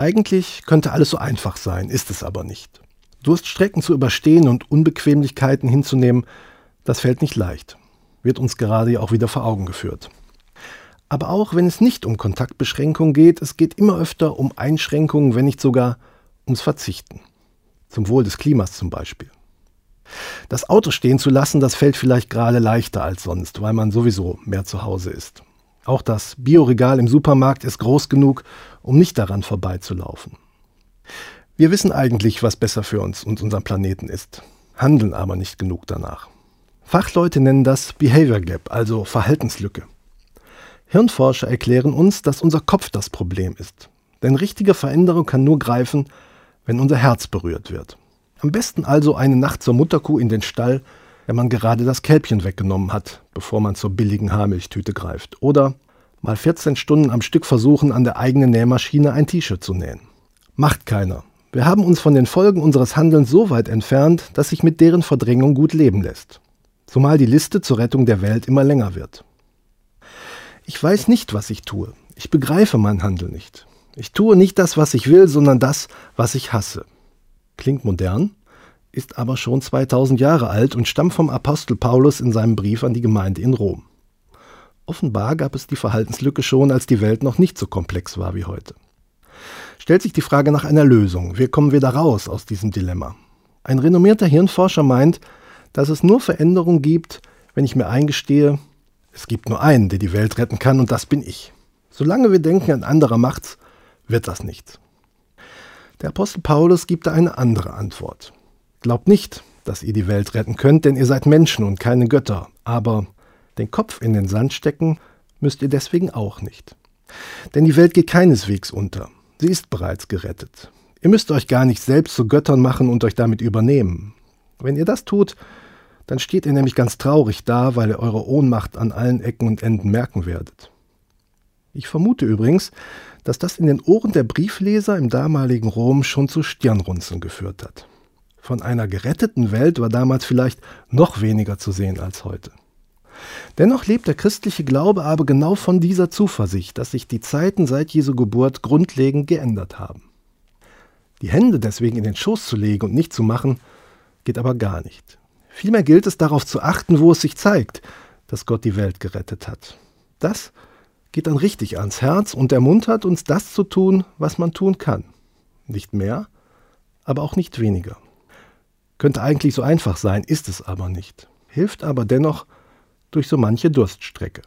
Eigentlich könnte alles so einfach sein, ist es aber nicht. Durststrecken zu überstehen und Unbequemlichkeiten hinzunehmen, das fällt nicht leicht. Wird uns gerade ja auch wieder vor Augen geführt. Aber auch wenn es nicht um Kontaktbeschränkung geht, es geht immer öfter um Einschränkungen, wenn nicht sogar ums Verzichten. Zum Wohl des Klimas zum Beispiel. Das Auto stehen zu lassen, das fällt vielleicht gerade leichter als sonst, weil man sowieso mehr zu Hause ist. Auch das Bioregal im Supermarkt ist groß genug, um nicht daran vorbeizulaufen. Wir wissen eigentlich, was besser für uns und unseren Planeten ist, handeln aber nicht genug danach. Fachleute nennen das Behavior Gap, also Verhaltenslücke. Hirnforscher erklären uns, dass unser Kopf das Problem ist. Denn richtige Veränderung kann nur greifen, wenn unser Herz berührt wird. Am besten also eine Nacht zur Mutterkuh in den Stall, wenn man gerade das Kälbchen weggenommen hat, bevor man zur billigen Haarmilchtüte greift. Oder mal 14 Stunden am Stück versuchen, an der eigenen Nähmaschine ein T-Shirt zu nähen. Macht keiner. Wir haben uns von den Folgen unseres Handelns so weit entfernt, dass sich mit deren Verdrängung gut leben lässt. Zumal die Liste zur Rettung der Welt immer länger wird. Ich weiß nicht, was ich tue. Ich begreife mein Handeln nicht. Ich tue nicht das, was ich will, sondern das, was ich hasse. Klingt modern, ist aber schon 2000 Jahre alt und stammt vom Apostel Paulus in seinem Brief an die Gemeinde in Rom. Offenbar gab es die Verhaltenslücke schon, als die Welt noch nicht so komplex war wie heute. Stellt sich die Frage nach einer Lösung. Wie kommen wir da raus aus diesem Dilemma? Ein renommierter Hirnforscher meint, dass es nur Veränderung gibt, wenn ich mir eingestehe, es gibt nur einen, der die Welt retten kann, und das bin ich. Solange wir denken, ein anderer macht's, wird das nichts. Der Apostel Paulus gibt da eine andere Antwort. Glaubt nicht, dass ihr die Welt retten könnt, denn ihr seid Menschen und keine Götter. Aber den Kopf in den Sand stecken müsst ihr deswegen auch nicht. Denn die Welt geht keineswegs unter. Sie ist bereits gerettet. Ihr müsst euch gar nicht selbst zu Göttern machen und euch damit übernehmen. Wenn ihr das tut, dann steht ihr nämlich ganz traurig da, weil ihr eure Ohnmacht an allen Ecken und Enden merken werdet. Ich vermute übrigens, dass das in den Ohren der Briefleser im damaligen Rom schon zu Stirnrunzeln geführt hat. Von einer geretteten Welt war damals vielleicht noch weniger zu sehen als heute. Dennoch lebt der christliche Glaube aber genau von dieser Zuversicht, dass sich die Zeiten seit Jesu Geburt grundlegend geändert haben. Die Hände deswegen in den Schoß zu legen und nicht zu machen, geht aber gar nicht. Vielmehr gilt es darauf zu achten, wo es sich zeigt, dass Gott die Welt gerettet hat. Das geht dann richtig ans Herz und ermuntert uns, das zu tun, was man tun kann. Nicht mehr, aber auch nicht weniger. Könnte eigentlich so einfach sein, ist es aber nicht. Hilft aber dennoch durch so manche Durststrecke.